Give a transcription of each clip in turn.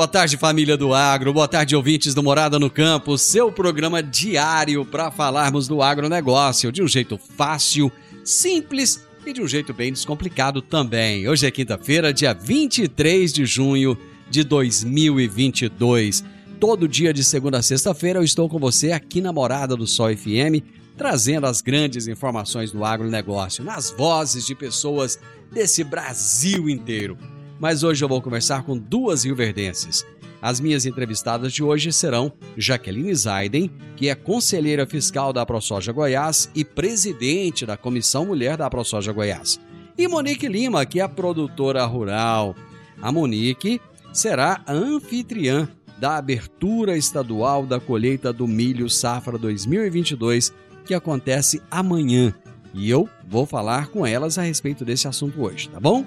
Boa tarde, família do agro. Boa tarde, ouvintes do Morada no Campo. Seu programa diário para falarmos do agronegócio de um jeito fácil, simples e de um jeito bem descomplicado também. Hoje é quinta-feira, dia 23 de junho de 2022. Todo dia de segunda a sexta-feira eu estou com você aqui na Morada do Sol FM, trazendo as grandes informações do agronegócio, nas vozes de pessoas desse Brasil inteiro mas hoje eu vou conversar com duas rioverdenses. As minhas entrevistadas de hoje serão Jaqueline Zaiden, que é conselheira fiscal da ProSoja Goiás e presidente da Comissão Mulher da ProSoja Goiás, e Monique Lima, que é produtora rural. A Monique será a anfitriã da abertura estadual da colheita do milho safra 2022, que acontece amanhã. E eu vou falar com elas a respeito desse assunto hoje, tá bom?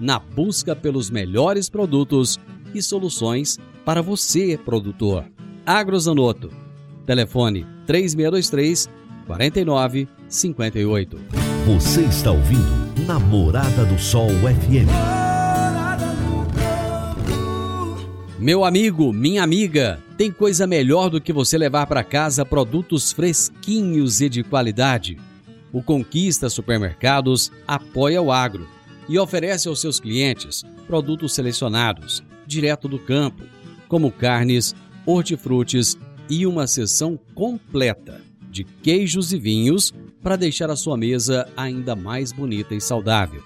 na busca pelos melhores produtos e soluções para você, produtor. Agrozanoto. Telefone 3623 4958. Você está ouvindo Namorada do Sol FM. Meu amigo, minha amiga, tem coisa melhor do que você levar para casa produtos fresquinhos e de qualidade. O Conquista Supermercados apoia o agro e oferece aos seus clientes produtos selecionados, direto do campo, como carnes, hortifrutis e uma seção completa de queijos e vinhos para deixar a sua mesa ainda mais bonita e saudável.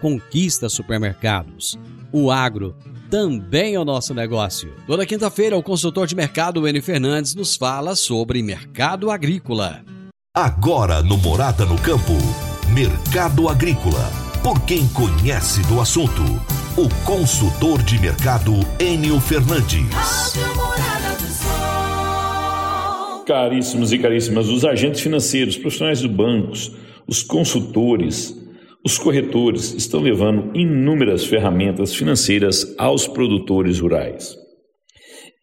Conquista supermercados. O agro também é o nosso negócio. Toda quinta-feira, o consultor de mercado N Fernandes nos fala sobre mercado agrícola. Agora no Morada no Campo, Mercado Agrícola por quem conhece do assunto. O consultor de mercado Enio Fernandes. Caríssimos e caríssimas, os agentes financeiros, profissionais dos bancos, os consultores, os corretores estão levando inúmeras ferramentas financeiras aos produtores rurais.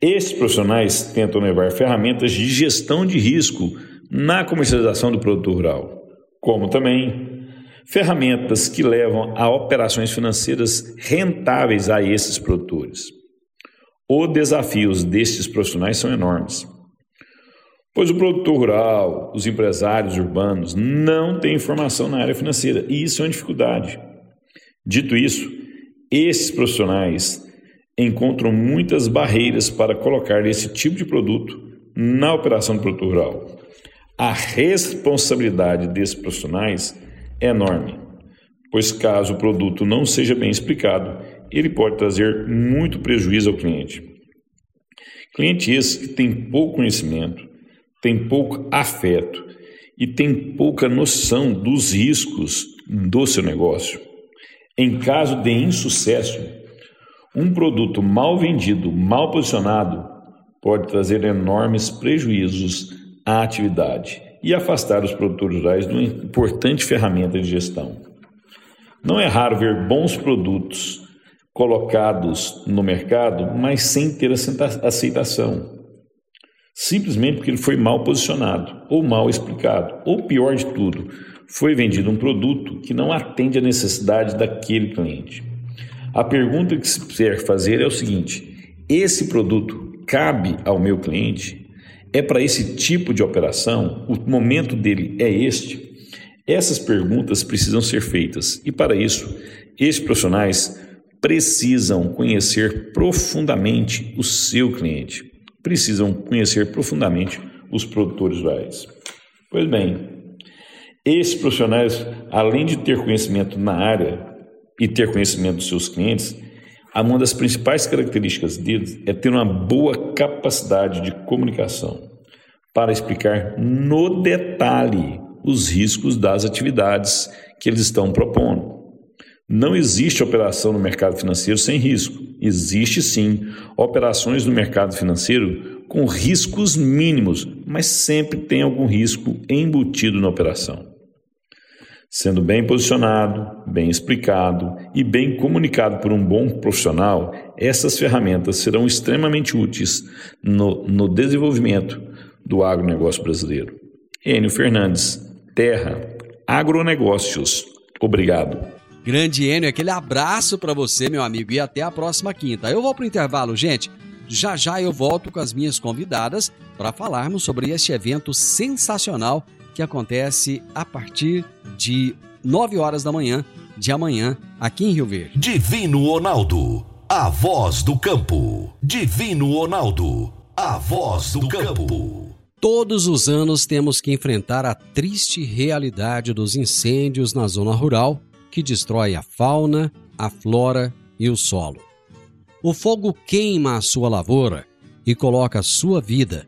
Esses profissionais tentam levar ferramentas de gestão de risco na comercialização do produto rural, como também ferramentas que levam a operações financeiras rentáveis a esses produtores. Os desafios destes profissionais são enormes, pois o produtor rural, os empresários urbanos não têm informação na área financeira e isso é uma dificuldade. Dito isso, esses profissionais encontram muitas barreiras para colocar esse tipo de produto na operação do produtor rural. A responsabilidade desses profissionais enorme, pois caso o produto não seja bem explicado, ele pode trazer muito prejuízo ao cliente. Cliente esse que tem pouco conhecimento, tem pouco afeto e tem pouca noção dos riscos do seu negócio. Em caso de insucesso, um produto mal vendido, mal posicionado, pode trazer enormes prejuízos à atividade e afastar os produtores rurais de uma importante ferramenta de gestão. Não é raro ver bons produtos colocados no mercado, mas sem ter aceitação. Simplesmente porque ele foi mal posicionado, ou mal explicado, ou pior de tudo, foi vendido um produto que não atende à necessidade daquele cliente. A pergunta que se deve fazer é o seguinte: esse produto cabe ao meu cliente? É para esse tipo de operação? O momento dele é este? Essas perguntas precisam ser feitas e, para isso, esses profissionais precisam conhecer profundamente o seu cliente, precisam conhecer profundamente os produtores rurais. Pois bem, esses profissionais, além de ter conhecimento na área e ter conhecimento dos seus clientes, uma das principais características deles é ter uma boa capacidade de comunicação para explicar no detalhe os riscos das atividades que eles estão propondo. Não existe operação no mercado financeiro sem risco. Existe sim operações no mercado financeiro com riscos mínimos, mas sempre tem algum risco embutido na operação. Sendo bem posicionado, bem explicado e bem comunicado por um bom profissional, essas ferramentas serão extremamente úteis no, no desenvolvimento do agronegócio brasileiro. Enio Fernandes, Terra, Agronegócios. Obrigado. Grande Enio, aquele abraço para você, meu amigo, e até a próxima quinta. Eu vou pro intervalo, gente. Já já eu volto com as minhas convidadas para falarmos sobre este evento sensacional que acontece a partir de 9 horas da manhã de amanhã aqui em Rio Verde. Divino Ronaldo, a voz do campo. Divino Ronaldo, a voz do campo. Todos os anos temos que enfrentar a triste realidade dos incêndios na zona rural que destrói a fauna, a flora e o solo. O fogo queima a sua lavoura e coloca a sua vida,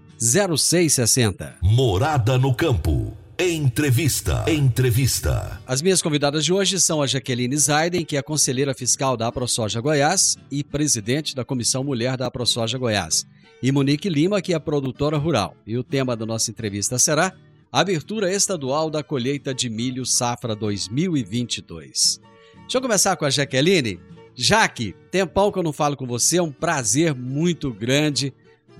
0660. Morada no campo. Entrevista. Entrevista. As minhas convidadas de hoje são a Jaqueline Zaiden, que é conselheira fiscal da AproSoja Goiás e presidente da Comissão Mulher da AproSoja Goiás, e Monique Lima, que é produtora rural. E o tema da nossa entrevista será Abertura Estadual da Colheita de Milho Safra 2022. Deixa eu começar com a Jaqueline. Jaque, tempão que eu não falo com você, é um prazer muito grande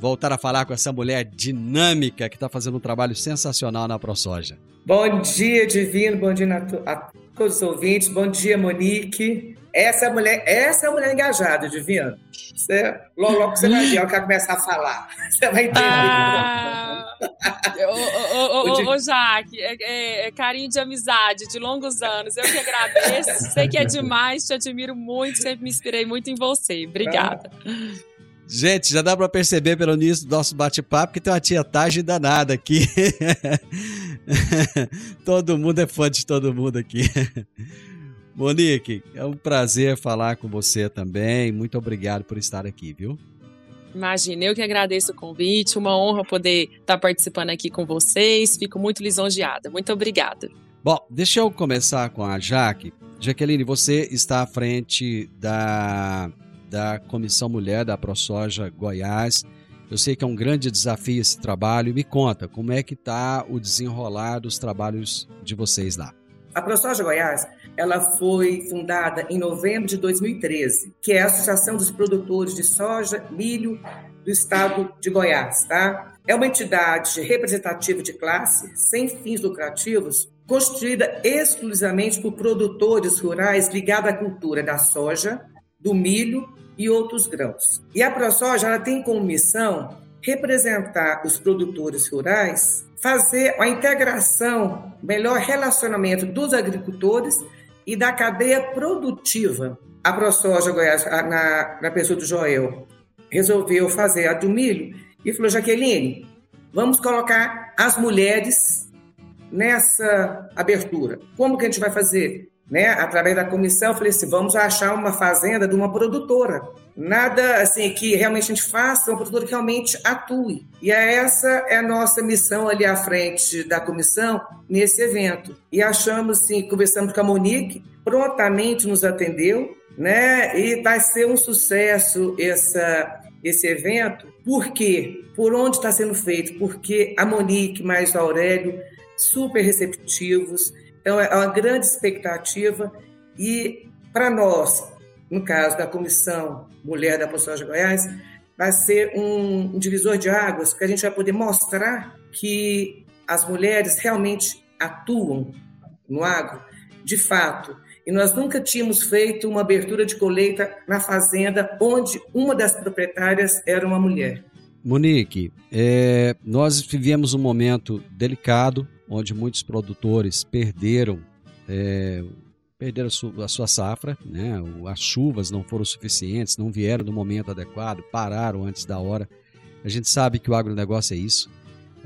voltar a falar com essa mulher dinâmica que está fazendo um trabalho sensacional na ProSoja. Bom dia, Divino, bom dia a todos os ouvintes, bom dia, Monique. Essa é a mulher, essa é a mulher engajada, Divino. Você, logo, logo você vai ver, ela vai começar a falar. Você vai entender. Ah, ô, ô, ô, ô, Jaque, é, é, é, carinho de amizade, de longos anos. Eu que agradeço. Sei que é demais, te admiro muito, sempre me inspirei muito em você. Obrigada. Gente, já dá para perceber pelo início do nosso bate-papo que tem uma tietagem danada aqui. todo mundo é fã de todo mundo aqui. Monique, é um prazer falar com você também. Muito obrigado por estar aqui, viu? Imagina, eu que agradeço o convite, uma honra poder estar participando aqui com vocês. Fico muito lisonjeada. Muito obrigada. Bom, deixa eu começar com a Jaque. Jaqueline, você está à frente da, da Comissão Mulher da ProSoja Goiás. Eu sei que é um grande desafio esse trabalho. Me conta, como é que está o desenrolar dos trabalhos de vocês lá? A ProSoja Goiás ela foi fundada em novembro de 2013, que é a Associação dos Produtores de Soja, Milho do Estado de Goiás, tá? É uma entidade representativa de classe, sem fins lucrativos, constituída exclusivamente por produtores rurais ligados à cultura da soja, do milho e outros grãos. E a ProSoja ela tem como missão representar os produtores rurais, fazer a integração, melhor relacionamento dos agricultores e da cadeia produtiva. A ProSoja Goiás, na, na pessoa do Joel, resolveu fazer a do milho e falou: Jaqueline, vamos colocar as mulheres nessa abertura. Como que a gente vai fazer? Né, através da comissão, eu falei assim, vamos achar uma fazenda de uma produtora. Nada assim que realmente a gente faça, uma produtora que realmente atue. E é essa é a nossa missão ali à frente da comissão nesse evento. E achamos assim, conversamos com a Monique, prontamente nos atendeu, né? E vai ser um sucesso essa, esse evento. Por quê? Por onde está sendo feito? Porque a Monique mais o Aurélio, super receptivos. Então, é uma grande expectativa. E para nós, no caso da Comissão Mulher da Profissão de Goiás, vai ser um, um divisor de águas, que a gente vai poder mostrar que as mulheres realmente atuam no agro, de fato, e nós nunca tínhamos feito uma abertura de colheita na fazenda onde uma das proprietárias era uma mulher. Monique, é, nós vivemos um momento delicado onde muitos produtores perderam é, perderam a sua safra, né? as chuvas não foram suficientes, não vieram no momento adequado, pararam antes da hora. A gente sabe que o agronegócio é isso.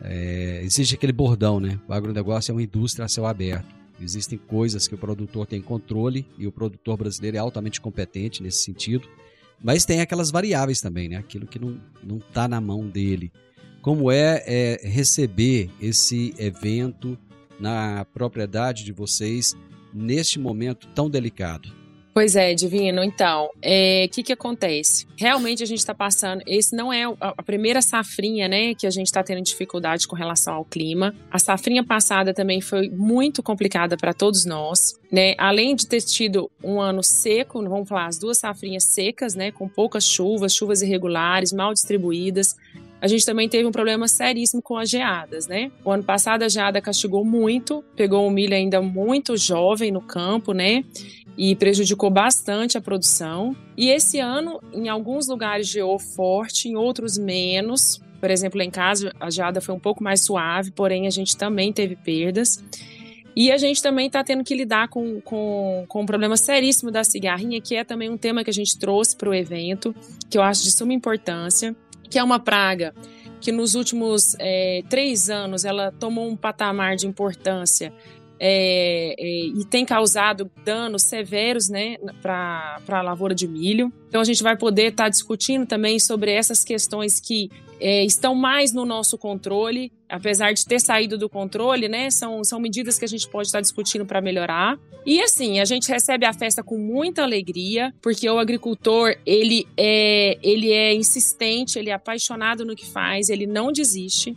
É, existe aquele bordão, né? O agronegócio é uma indústria a céu aberto. Existem coisas que o produtor tem controle e o produtor brasileiro é altamente competente nesse sentido. Mas tem aquelas variáveis também, né? Aquilo que não está na mão dele. Como é, é receber esse evento na propriedade de vocês neste momento tão delicado? Pois é, Divino. Então, o é, que, que acontece? Realmente a gente está passando. Esse não é a primeira safrinha, né, que a gente está tendo dificuldade com relação ao clima. A safrinha passada também foi muito complicada para todos nós, né? Além de ter tido um ano seco, vamos falar, as duas safrinhas secas, né, com poucas chuvas, chuvas irregulares, mal distribuídas. A gente também teve um problema seríssimo com as geadas, né? O ano passado a geada castigou muito, pegou o milho ainda muito jovem no campo, né? e prejudicou bastante a produção. E esse ano, em alguns lugares geou forte, em outros menos. Por exemplo, em casa a geada foi um pouco mais suave, porém a gente também teve perdas. E a gente também está tendo que lidar com, com, com um problema seríssimo da cigarrinha, que é também um tema que a gente trouxe para o evento, que eu acho de suma importância, que é uma praga que nos últimos é, três anos ela tomou um patamar de importância é, é, e tem causado danos severos né, para a lavoura de milho. Então, a gente vai poder estar tá discutindo também sobre essas questões que é, estão mais no nosso controle, apesar de ter saído do controle, né? São, são medidas que a gente pode estar tá discutindo para melhorar. E assim, a gente recebe a festa com muita alegria, porque o agricultor ele é, ele é insistente, ele é apaixonado no que faz, ele não desiste.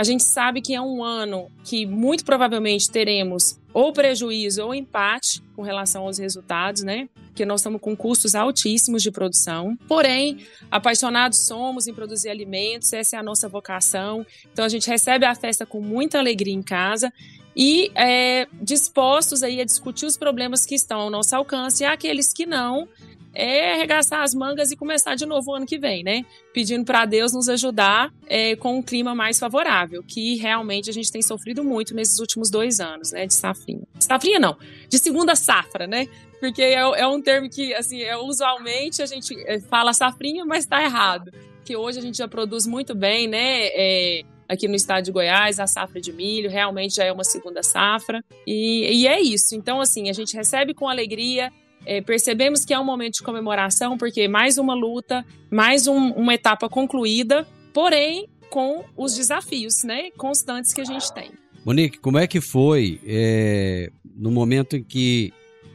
A gente sabe que é um ano que muito provavelmente teremos ou prejuízo ou empate com relação aos resultados, né? Porque nós estamos com custos altíssimos de produção. Porém, apaixonados somos em produzir alimentos, essa é a nossa vocação. Então a gente recebe a festa com muita alegria em casa e é, dispostos aí a discutir os problemas que estão ao nosso alcance e aqueles que não, é arregaçar as mangas e começar de novo o ano que vem, né? Pedindo para Deus nos ajudar é, com um clima mais favorável, que realmente a gente tem sofrido muito nesses últimos dois anos, né? De safrinha. Safrinha não, de segunda safra, né? Porque é, é um termo que, assim, é, usualmente a gente é, fala safrinha, mas está errado. Que hoje a gente já produz muito bem, né? É, aqui no estado de Goiás, a safra de milho realmente já é uma segunda safra. E, e é isso. Então, assim, a gente recebe com alegria é, percebemos que é um momento de comemoração, porque mais uma luta, mais um, uma etapa concluída, porém com os desafios né, constantes que a gente tem. Monique, como é que foi é, no momento em que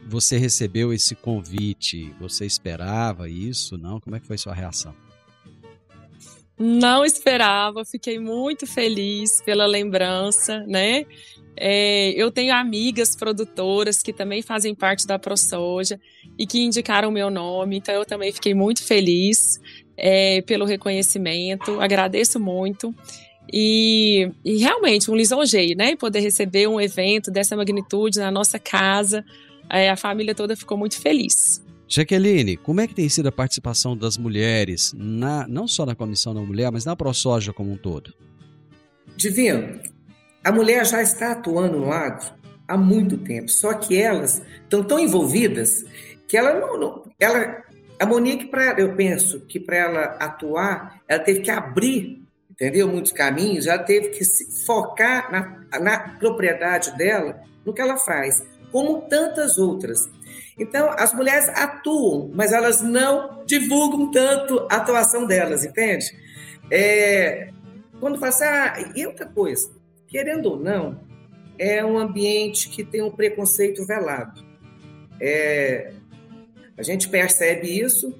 você recebeu esse convite? Você esperava isso? Não? Como é que foi sua reação? Não esperava, fiquei muito feliz pela lembrança, né? É, eu tenho amigas produtoras que também fazem parte da ProSoja e que indicaram meu nome, então eu também fiquei muito feliz é, pelo reconhecimento, agradeço muito. E, e, realmente um lisonjeio, né? Poder receber um evento dessa magnitude na nossa casa, é, a família toda ficou muito feliz. Jaqueline, como é que tem sido a participação das mulheres, na, não só na Comissão da Mulher, mas na ProSoja como um todo? Divino, a mulher já está atuando no agro há muito tempo, só que elas estão tão envolvidas que ela não, não ela a Monique para eu penso que para ela atuar, ela teve que abrir, entendeu? Muitos caminhos, ela teve que se focar na, na propriedade dela, no que ela faz. como tantas outras. Então, as mulheres atuam, mas elas não divulgam tanto a atuação delas, entende? É, quando assim, ah, e outra coisa, querendo ou não, é um ambiente que tem um preconceito velado. É, a gente percebe isso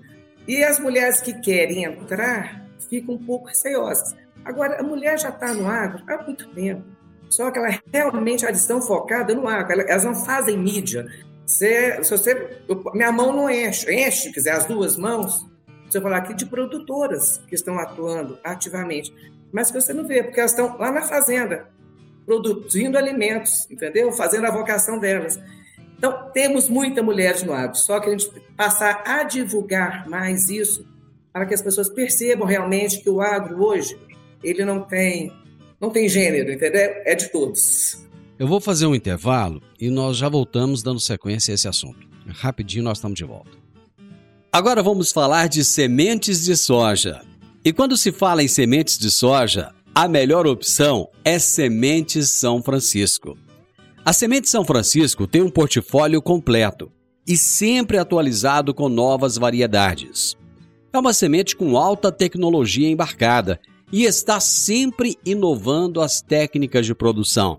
e as mulheres que querem entrar ficam um pouco receosas. Agora, a mulher já está no agro há muito tempo, só que ela realmente elas estão focadas no agro, elas não fazem mídia. Se, se você, minha mão não enche, enche, quiser as duas mãos, você falar aqui de produtoras que estão atuando ativamente, mas que você não vê, porque elas estão lá na fazenda, produzindo alimentos, entendeu? Fazendo a vocação delas. Então, temos muitas mulheres no agro, só que a gente passar a divulgar mais isso para que as pessoas percebam realmente que o agro hoje, ele não tem, não tem gênero, entendeu? É de todos. Eu vou fazer um intervalo e nós já voltamos dando sequência a esse assunto. Rapidinho nós estamos de volta. Agora vamos falar de sementes de soja. E quando se fala em sementes de soja, a melhor opção é Sementes São Francisco. A Semente São Francisco tem um portfólio completo e sempre atualizado com novas variedades. É uma semente com alta tecnologia embarcada e está sempre inovando as técnicas de produção.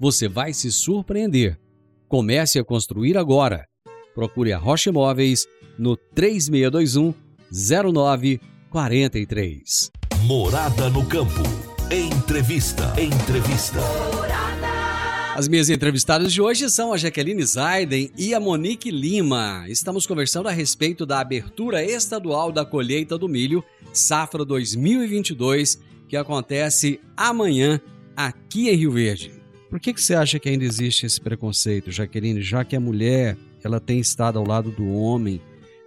você vai se surpreender. Comece a construir agora. Procure a Rocha Imóveis no 3621 0943. Morada no campo. Entrevista. Entrevista. As minhas entrevistadas de hoje são a Jaqueline Zaiden e a Monique Lima. Estamos conversando a respeito da abertura estadual da colheita do milho, safra 2022, que acontece amanhã aqui em Rio Verde. Por que, que você acha que ainda existe esse preconceito, Jaqueline, já que a mulher ela tem estado ao lado do homem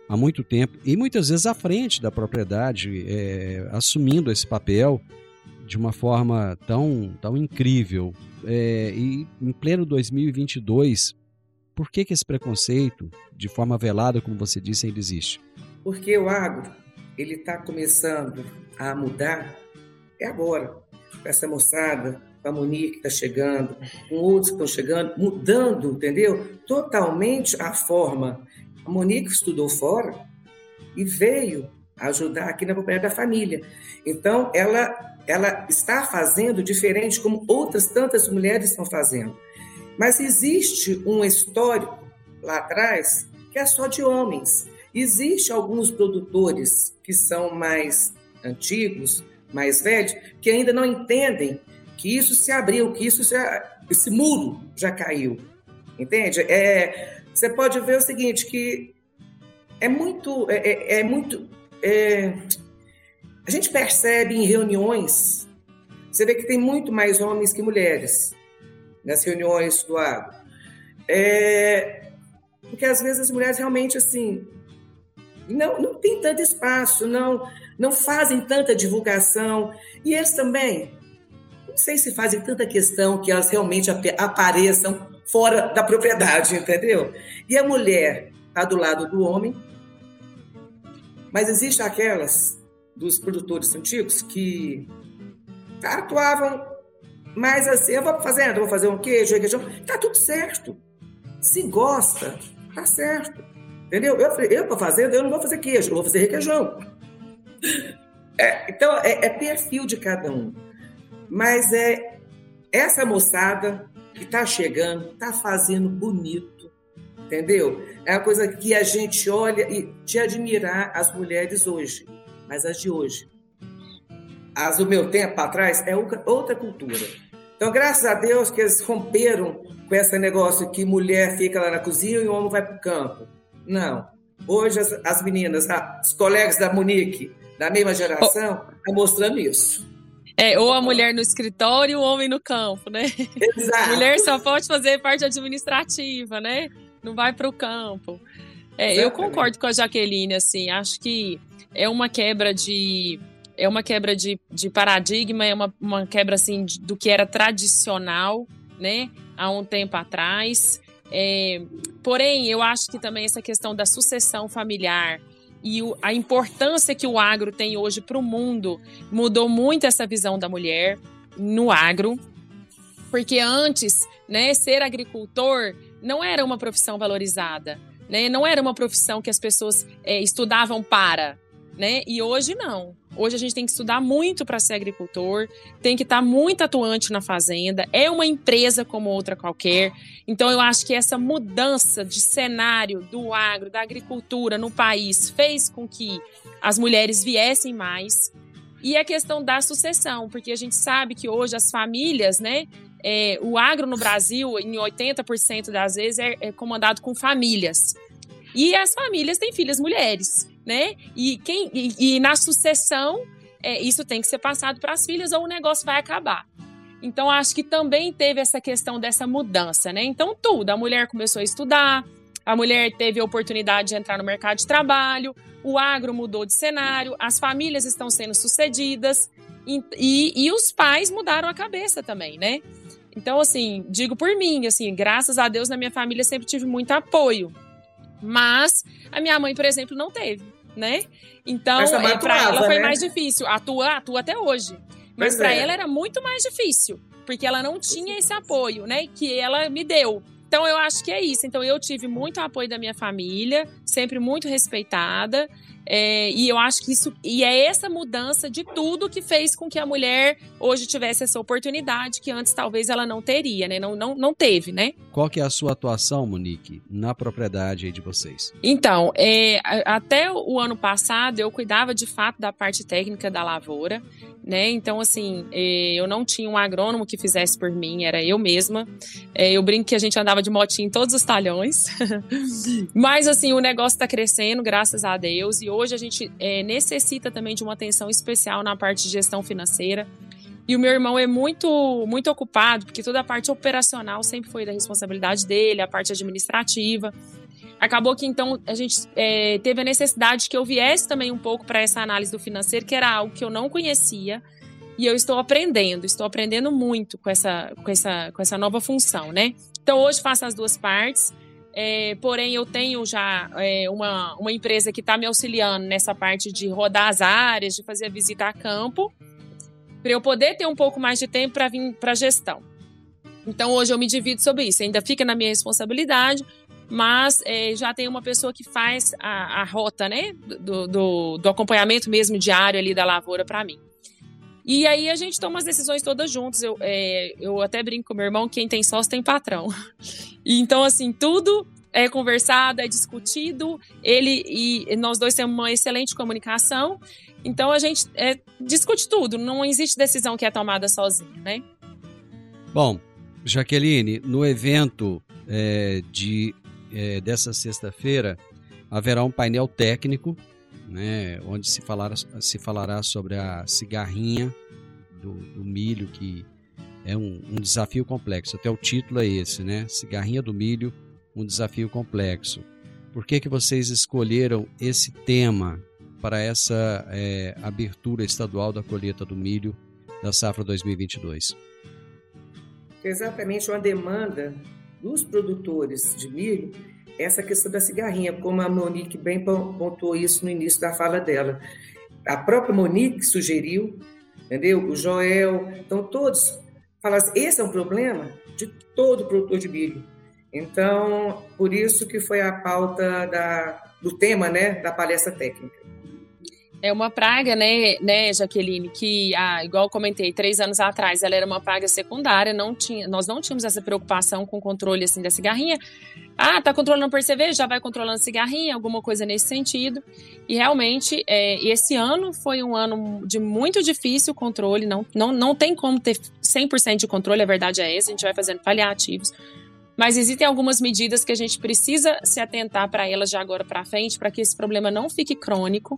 há muito tempo e muitas vezes à frente da propriedade, é, assumindo esse papel de uma forma tão, tão incrível. É, e em pleno 2022, por que, que esse preconceito, de forma velada, como você disse, ainda existe? Porque o agro ele está começando a mudar é agora. Essa moçada, com a Monique que está chegando, com outros que estão chegando, mudando, entendeu? Totalmente a forma a Monique estudou fora e veio ajudar aqui na propriedade da família. Então, ela, ela está fazendo diferente como outras tantas mulheres estão fazendo. Mas existe um histórico lá atrás que é só de homens. Existe alguns produtores que são mais antigos, mais velhos, que ainda não entendem que isso se abriu, que isso já, esse muro já caiu. Entende? É, você pode ver o seguinte, que é muito, é, é, é muito, é, a gente percebe em reuniões, você vê que tem muito mais homens que mulheres nas reuniões do agro. É, porque às vezes as mulheres realmente assim não, não tem tanto espaço, não, não fazem tanta divulgação. E eles também, não sei se fazem tanta questão que elas realmente apareçam fora da propriedade, entendeu? E a mulher está do lado do homem, mas existem aquelas dos produtores antigos que atuavam mais assim, eu vou fazendo, vou fazer um queijo, um queijo, tá tudo certo. Se gosta, tá certo. Entendeu? Eu, eu para fazenda, eu não vou fazer queijo, eu vou fazer requeijão. É, então, é, é perfil de cada um. Mas é essa moçada que está chegando, está fazendo bonito, entendeu? É uma coisa que a gente olha e de admirar as mulheres hoje, mas as de hoje. As do meu tempo atrás é outra cultura. Então, graças a Deus que eles romperam com esse negócio que mulher fica lá na cozinha e o homem vai para o campo. Não. Hoje as, as meninas, os colegas da Monique, da mesma geração, estão oh. mostrando isso. É, ou a mulher no escritório e o homem no campo, né? Exato. A mulher só pode fazer parte administrativa, né? Não vai para o campo. É, eu concordo com a Jaqueline, assim, acho que é uma quebra de é uma quebra de, de paradigma, é uma, uma quebra assim de, do que era tradicional, né, há um tempo atrás. É, porém, eu acho que também essa questão da sucessão familiar, e a importância que o agro tem hoje para o mundo mudou muito essa visão da mulher no agro, porque antes, né, ser agricultor não era uma profissão valorizada, né, não era uma profissão que as pessoas é, estudavam para, né, e hoje não. Hoje a gente tem que estudar muito para ser agricultor, tem que estar tá muito atuante na fazenda, é uma empresa como outra qualquer. Então eu acho que essa mudança de cenário do agro, da agricultura no país fez com que as mulheres viessem mais. E a questão da sucessão, porque a gente sabe que hoje as famílias, né, é, o agro no Brasil, em 80% das vezes, é, é comandado com famílias. E as famílias têm filhas mulheres né? E, quem, e, e na sucessão, é, isso tem que ser passado para as filhas ou o negócio vai acabar. Então, acho que também teve essa questão dessa mudança, né? Então, tudo. A mulher começou a estudar, a mulher teve a oportunidade de entrar no mercado de trabalho, o agro mudou de cenário, as famílias estão sendo sucedidas e, e, e os pais mudaram a cabeça também, né? Então, assim, digo por mim, assim, graças a Deus na minha família sempre tive muito apoio. Mas a minha mãe, por exemplo, não teve, né? Então, é, para ela foi né? mais difícil. Atua, atua até hoje. Mas para é. ela era muito mais difícil, porque ela não tinha esse apoio, né? Que ela me deu. Então eu acho que é isso. Então eu tive muito apoio da minha família, sempre muito respeitada. É, e eu acho que isso. E é essa mudança de tudo que fez com que a mulher hoje tivesse essa oportunidade que antes talvez ela não teria, né? Não, não, não teve, né? Qual que é a sua atuação, Monique, na propriedade de vocês? Então, é, até o ano passado eu cuidava de fato da parte técnica da lavoura né? Então, assim, é, eu não tinha um agrônomo que fizesse por mim, era eu mesma. É, eu brinco que a gente andava de motinho em todos os talhões. Mas, assim, o negócio está crescendo, graças a Deus. E hoje a gente é, necessita também de uma atenção especial na parte de gestão financeira. E o meu irmão é muito, muito ocupado, porque toda a parte operacional sempre foi da responsabilidade dele, a parte administrativa. Acabou que então a gente é, teve a necessidade que eu viesse também um pouco para essa análise do financeiro, que era algo que eu não conhecia e eu estou aprendendo, estou aprendendo muito com essa, com essa, com essa nova função, né? Então hoje faço as duas partes. É, porém, eu tenho já é, uma, uma empresa que está me auxiliando nessa parte de rodar as áreas, de fazer a visita a campo, para eu poder ter um pouco mais de tempo para vir para a gestão. Então, hoje eu me divido sobre isso. Ainda fica na minha responsabilidade, mas é, já tem uma pessoa que faz a, a rota, né, do, do, do, acompanhamento mesmo diário ali da lavoura para mim. E aí a gente toma as decisões todas juntos. Eu, é, eu até brinco com meu irmão, quem tem sócio tem patrão. Então, assim, tudo é conversado, é discutido. Ele e nós dois temos uma excelente comunicação. Então a gente é, discute tudo. Não existe decisão que é tomada sozinha, né? Bom, Jaqueline, no evento é, de é, dessa sexta-feira haverá um painel técnico, né, onde se, se falará sobre a cigarrinha do, do milho, que é um, um, desafio complexo. Até o título é esse, né? Cigarrinha do milho, um desafio complexo. Por que, que vocês escolheram esse tema para essa é, abertura estadual da colheita do milho da safra 2022? Exatamente uma demanda dos produtores de milho essa questão da cigarrinha, como a Monique bem pontuou isso no início da fala dela. A própria Monique sugeriu, entendeu? O Joel, então todos falaram assim, esse é um problema de todo produtor de milho. Então, por isso que foi a pauta da, do tema, né, da palestra técnica. É uma praga, né, né, Jaqueline, que, ah, igual comentei, três anos atrás, ela era uma praga secundária, não tinha, nós não tínhamos essa preocupação com o controle, assim, da cigarrinha. Ah, tá controlando percevejo, já vai controlando cigarrinha, alguma coisa nesse sentido. E realmente, é, esse ano foi um ano de muito difícil controle, não, não, não tem como ter 100% de controle, a verdade é essa, a gente vai fazendo paliativos. Mas existem algumas medidas que a gente precisa se atentar para elas de agora para frente, para que esse problema não fique crônico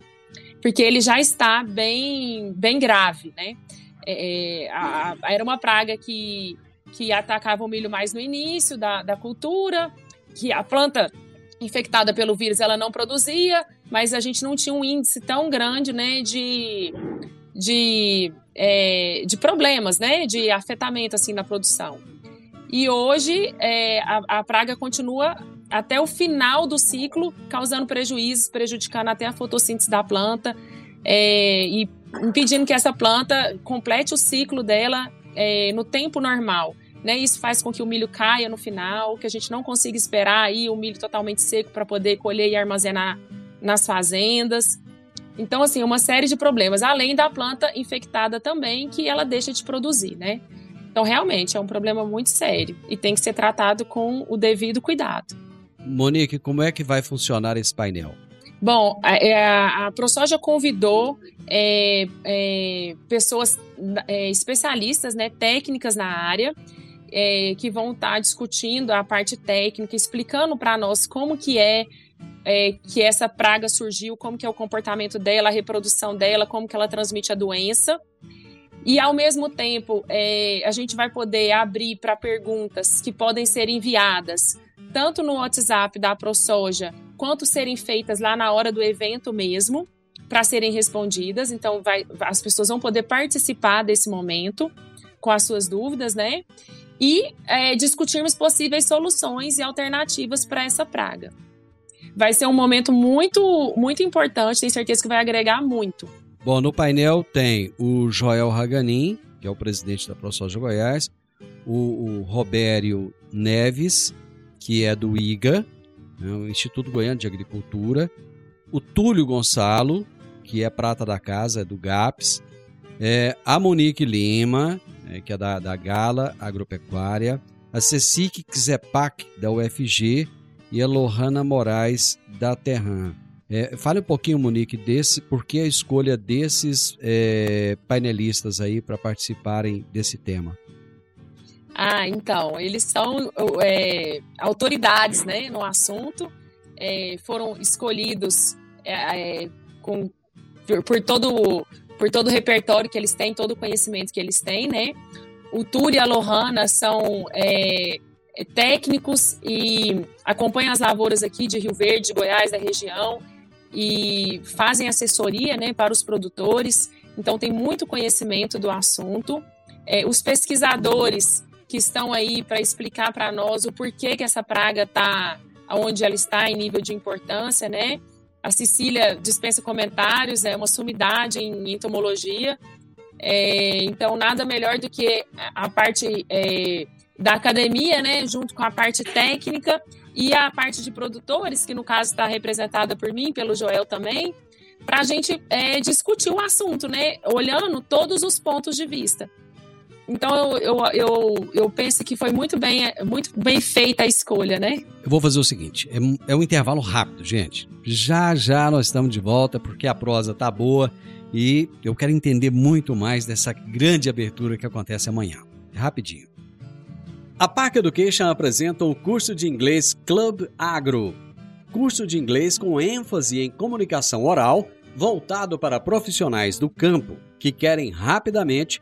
porque ele já está bem, bem grave, né? É, é, a, a, era uma praga que, que atacava o milho mais no início da, da cultura, que a planta infectada pelo vírus ela não produzia, mas a gente não tinha um índice tão grande, né, de, de, é, de problemas, né, de afetamento assim na produção. E hoje é, a, a praga continua até o final do ciclo, causando prejuízos, prejudicando até a fotossíntese da planta é, e impedindo que essa planta complete o ciclo dela é, no tempo normal. Né? Isso faz com que o milho caia no final, que a gente não consiga esperar aí o milho totalmente seco para poder colher e armazenar nas fazendas. Então, assim, uma série de problemas, além da planta infectada também, que ela deixa de produzir, né? Então, realmente, é um problema muito sério e tem que ser tratado com o devido cuidado. Monique, como é que vai funcionar esse painel? Bom, a, é, a, ProSoja convidou é, é, pessoas é, especialistas, né, técnicas na área, é, que vão estar tá discutindo a parte técnica, explicando para nós como que é, é, que essa praga surgiu, como que é o comportamento dela, a reprodução dela, como que ela transmite a doença. E, ao mesmo tempo, a gente vai poder abrir para perguntas que podem ser enviadas tanto no WhatsApp da ProSoja, quanto serem feitas lá na hora do evento mesmo, para serem respondidas. Então, vai, as pessoas vão poder participar desse momento com as suas dúvidas, né? E é, discutirmos possíveis soluções e alternativas para essa praga. Vai ser um momento muito, muito importante, tenho certeza que vai agregar muito. Bom, no painel tem o Joel Haganin, que é o presidente da ProSoja Goiás, o, o Robério Neves, que é do IGA, né, o Instituto Goiano de Agricultura, o Túlio Gonçalo, que é prata da casa, é do GAPS, é, a Monique Lima, é, que é da, da Gala Agropecuária, a Cecic Zepac, da UFG, e a Lohana Moraes, da Terran. É, fale um pouquinho, Monique, desse, por que a escolha desses é, painelistas aí para participarem desse tema? Ah, então, eles são é, autoridades né, no assunto, é, foram escolhidos é, é, com, por, por, todo, por todo o repertório que eles têm, todo o conhecimento que eles têm, né? O Túlio e a Lohana são é, técnicos e acompanham as lavouras aqui de Rio Verde, de Goiás, da região, e fazem assessoria né, para os produtores, então tem muito conhecimento do assunto. É, os pesquisadores que estão aí para explicar para nós o porquê que essa praga está onde ela está em nível de importância, né? A Cecília dispensa comentários, é uma sumidade em entomologia. É, então, nada melhor do que a parte é, da academia, né, junto com a parte técnica e a parte de produtores, que no caso está representada por mim, pelo Joel também, para a gente é, discutir o assunto, né, olhando todos os pontos de vista. Então eu, eu, eu, eu, penso que foi muito bem, muito bem feita a escolha, né? Eu vou fazer o seguinte: é, é um intervalo rápido, gente. Já já nós estamos de volta porque a prosa tá boa e eu quero entender muito mais dessa grande abertura que acontece amanhã. Rapidinho. A Park Education apresenta o curso de inglês Club Agro. Curso de inglês com ênfase em comunicação oral, voltado para profissionais do campo que querem rapidamente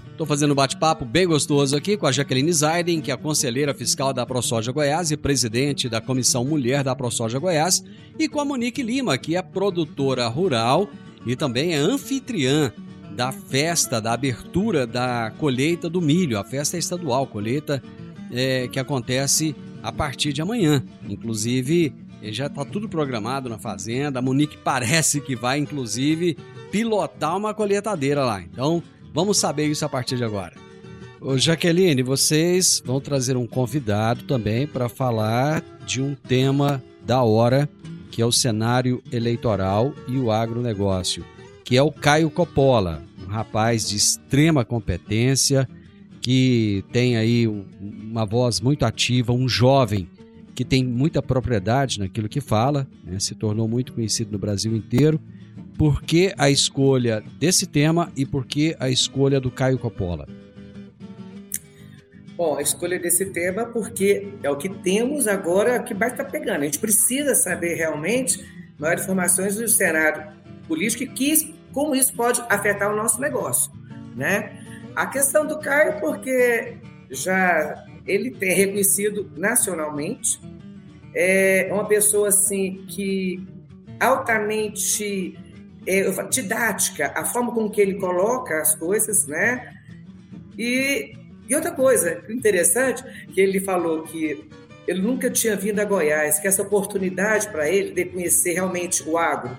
Estou fazendo um bate-papo bem gostoso aqui com a Jaqueline Zaiden, que é a conselheira fiscal da ProSoja Goiás e presidente da Comissão Mulher da ProSoja Goiás, e com a Monique Lima, que é produtora rural e também é anfitriã da festa, da abertura da colheita do milho, a festa estadual, colheita é, que acontece a partir de amanhã. Inclusive, já está tudo programado na fazenda. A Monique parece que vai, inclusive, pilotar uma colheitadeira lá. Então, Vamos saber isso a partir de agora. Ô Jaqueline, vocês vão trazer um convidado também para falar de um tema da hora, que é o cenário eleitoral e o agronegócio, que é o Caio Coppola, um rapaz de extrema competência, que tem aí uma voz muito ativa, um jovem que tem muita propriedade naquilo que fala, né? se tornou muito conhecido no Brasil inteiro por que a escolha desse tema e por que a escolha do Caio Coppola? Bom, a escolha desse tema porque é o que temos agora que vai estar pegando. A gente precisa saber realmente maiores informações do cenário político e que, como isso pode afetar o nosso negócio, né? A questão do Caio, porque já ele tem reconhecido nacionalmente, é uma pessoa assim que altamente é, didática, a forma com que ele coloca as coisas, né? E, e outra coisa interessante, que ele falou que ele nunca tinha vindo a Goiás, que essa oportunidade para ele de conhecer realmente o agro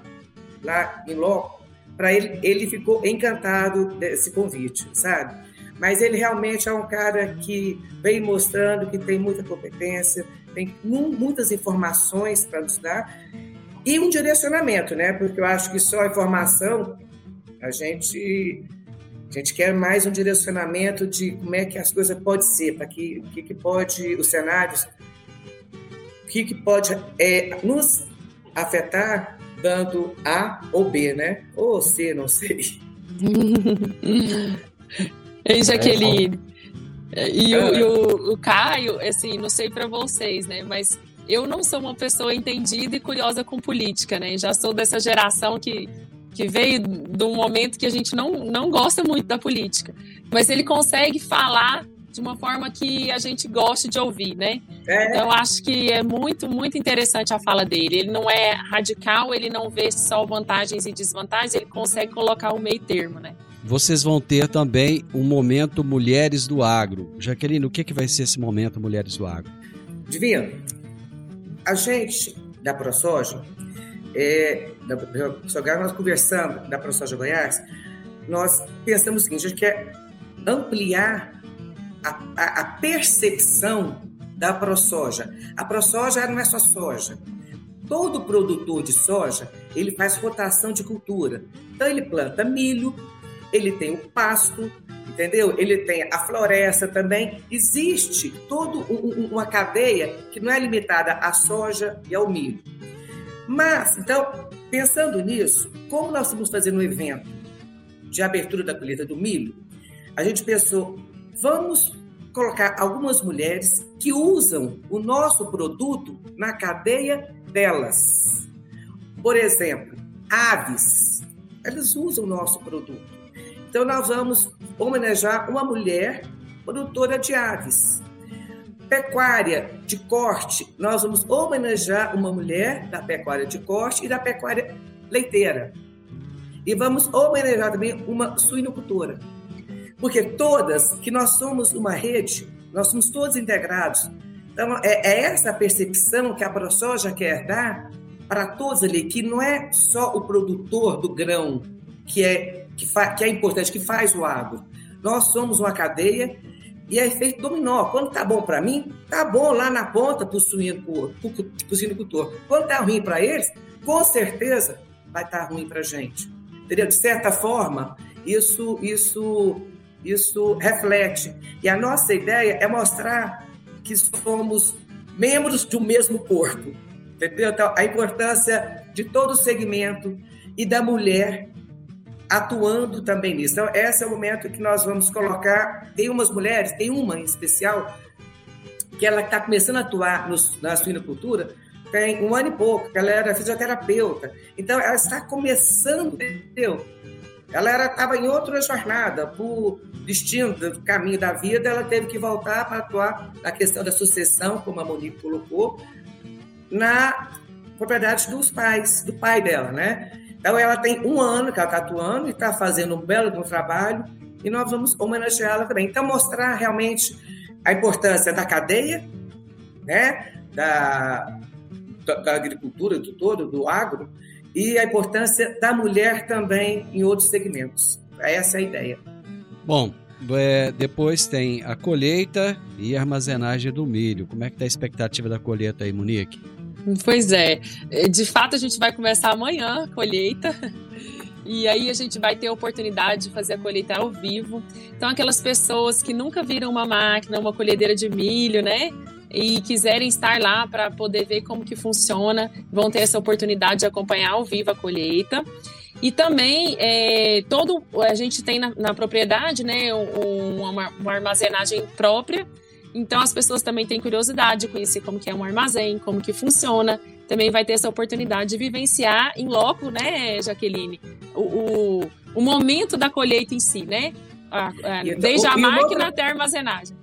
lá em loco, para ele, ele ficou encantado desse convite, sabe? Mas ele realmente é um cara que vem mostrando que tem muita competência, tem muitas informações para nos dar e um direcionamento, né? Porque eu acho que só a informação, a gente, a gente quer mais um direcionamento de como é que as coisas podem ser, para que o que, que pode, os cenários, o que, que pode é, nos afetar dando A ou B, né? Ou C, não sei. Ei, Jaqueline. É, e, o, e o, o Caio, assim, não sei para vocês, né? Mas eu não sou uma pessoa entendida e curiosa com política, né? Já sou dessa geração que, que veio de um momento que a gente não, não gosta muito da política. Mas ele consegue falar de uma forma que a gente goste de ouvir, né? É. Então, acho que é muito, muito interessante a fala dele. Ele não é radical, ele não vê só vantagens e desvantagens, ele consegue colocar o meio termo, né? Vocês vão ter também um momento Mulheres do Agro. Jaqueline, o que, que vai ser esse momento Mulheres do Agro? Divino, a gente da ProSoja, é, da, da, nós conversando da ProSoja Goiás, nós pensamos o seguinte, a gente quer ampliar a, a, a percepção da ProSoja. A ProSoja não é só soja. Todo produtor de soja, ele faz rotação de cultura. Então ele planta milho, ele tem o pasto, entendeu? Ele tem a floresta também. Existe toda uma cadeia que não é limitada à soja e ao milho. Mas, então, pensando nisso, como nós estamos fazendo um evento de abertura da colheita do milho, a gente pensou, vamos colocar algumas mulheres que usam o nosso produto na cadeia delas. Por exemplo, aves, elas usam o nosso produto. Então, nós vamos homenagear uma mulher produtora de aves. pecuária de corte, nós vamos homenagear uma mulher da pecuária de corte e da pecuária leiteira. E vamos homenagear também uma suinocultora. Porque todas, que nós somos uma rede, nós somos todos integrados. Então, é, é essa percepção que a ProSoja quer dar para todos ali, que não é só o produtor do grão que é, que, que é importante, que faz o agro. Nós somos uma cadeia e é efeito dominó. Quando tá bom para mim, tá bom lá na ponta para o suinocultor. Quando tá ruim para eles, com certeza vai estar tá ruim para a gente. Entendeu? De certa forma, isso, isso, isso reflete. E a nossa ideia é mostrar que somos membros um mesmo corpo. Entendeu? Então, a importância de todo o segmento e da mulher atuando também nisso. Então, esse é o momento que nós vamos colocar. Tem umas mulheres, tem uma em especial, que ela está começando a atuar no, na suinocultura tem um ano e pouco, ela era fisioterapeuta. Então, ela está começando, entendeu? Ela estava em outra jornada, por destino do caminho da vida, ela teve que voltar para atuar na questão da sucessão, como a Monique colocou, na propriedade dos pais, do pai dela, né? Então, ela tem um ano que ela está atuando e está fazendo um belo um trabalho e nós vamos homenageá-la também. Então, mostrar realmente a importância da cadeia, né? Da, da, da agricultura, do todo, do agro, e a importância da mulher também em outros segmentos. Essa é a ideia. Bom, é, depois tem a colheita e a armazenagem do milho. Como é que está a expectativa da colheita aí, Monique? Pois é, de fato a gente vai começar amanhã a colheita. E aí a gente vai ter a oportunidade de fazer a colheita ao vivo. Então aquelas pessoas que nunca viram uma máquina, uma colhedeira de milho, né? e quiserem estar lá para poder ver como que funciona, vão ter essa oportunidade de acompanhar ao vivo a colheita. E também é, todo a gente tem na, na propriedade né, um, uma, uma, armazenagem própria. Então as pessoas também têm curiosidade de conhecer como que é um armazém, como que funciona. Também vai ter essa oportunidade de vivenciar em loco, né, Jaqueline, o, o, o momento da colheita em si, né? A, a, desde a máquina até a armazenagem.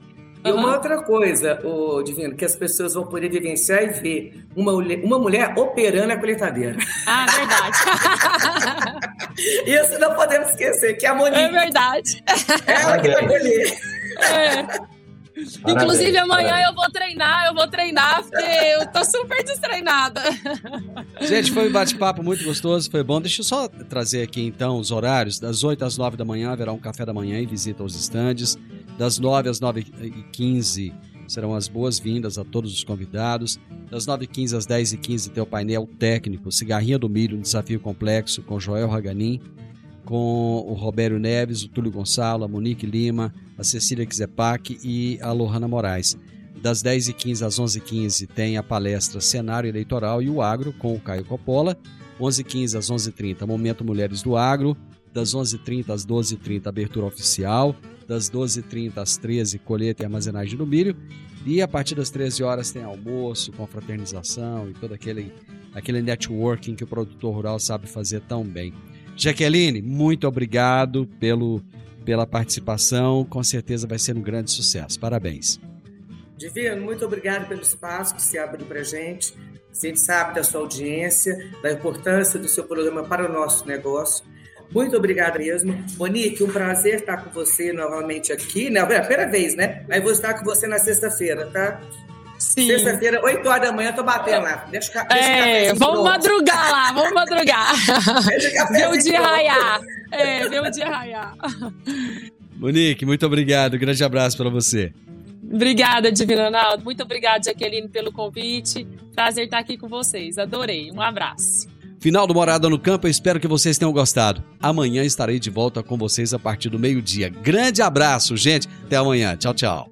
E uma outra coisa, o Divino, que as pessoas vão poder vivenciar e ver uma, uma mulher operando a colheitadeira. Ah, verdade. Isso não podemos esquecer, que é a Monique. É verdade. Ela que vai colher. É. Inclusive, amanhã eu vou treinar, eu vou treinar, porque eu tô super destreinada. Gente, foi um bate-papo muito gostoso, foi bom. Deixa eu só trazer aqui então os horários. Das 8 às 9 da manhã haverá um café da manhã e visita aos estandes. Das 9 às 9 e 15 serão as boas-vindas a todos os convidados. Das 9h15 às 10h15 tem o painel técnico Cigarrinha do Milho, um desafio complexo com Joel Raganin com o Roberto Neves, o Túlio Gonçalo, a Monique Lima, a Cecília Kzepak e a Lohana Moraes. Das 10h15 às 11h15 tem a palestra Cenário Eleitoral e o Agro com o Caio Coppola. 11h15 às 11h30, Momento Mulheres do Agro. Das 11h30 às 12h30, abertura oficial. Das 12h30 às 13h, colheita e armazenagem do milho. E a partir das 13 horas tem almoço, confraternização e todo aquele, aquele networking que o produtor rural sabe fazer tão bem. Jaqueline, muito obrigado pelo, pela participação. Com certeza vai ser um grande sucesso. Parabéns. Divino, muito obrigado pelo espaço que se abriu para a gente. A gente sabe da sua audiência, da importância do seu programa para o nosso negócio. Muito obrigada mesmo. Monique, um prazer estar com você novamente aqui. Né? É a primeira vez, né? Aí vou estar com você na sexta-feira, tá? Sexta-feira, 8 horas da manhã, tô batendo lá. Deixa, deixa é, vamos madrugar lá, vamos madrugar. O dia raiar. É, o dia raiar. Monique, muito obrigado. Um grande abraço para você. Obrigada, Divino Ronaldo. Muito obrigada, Jaqueline, pelo convite. Prazer estar aqui com vocês. Adorei. Um abraço. Final do Morada no Campo, eu espero que vocês tenham gostado. Amanhã estarei de volta com vocês a partir do meio-dia. Grande abraço, gente. Até amanhã. Tchau, tchau.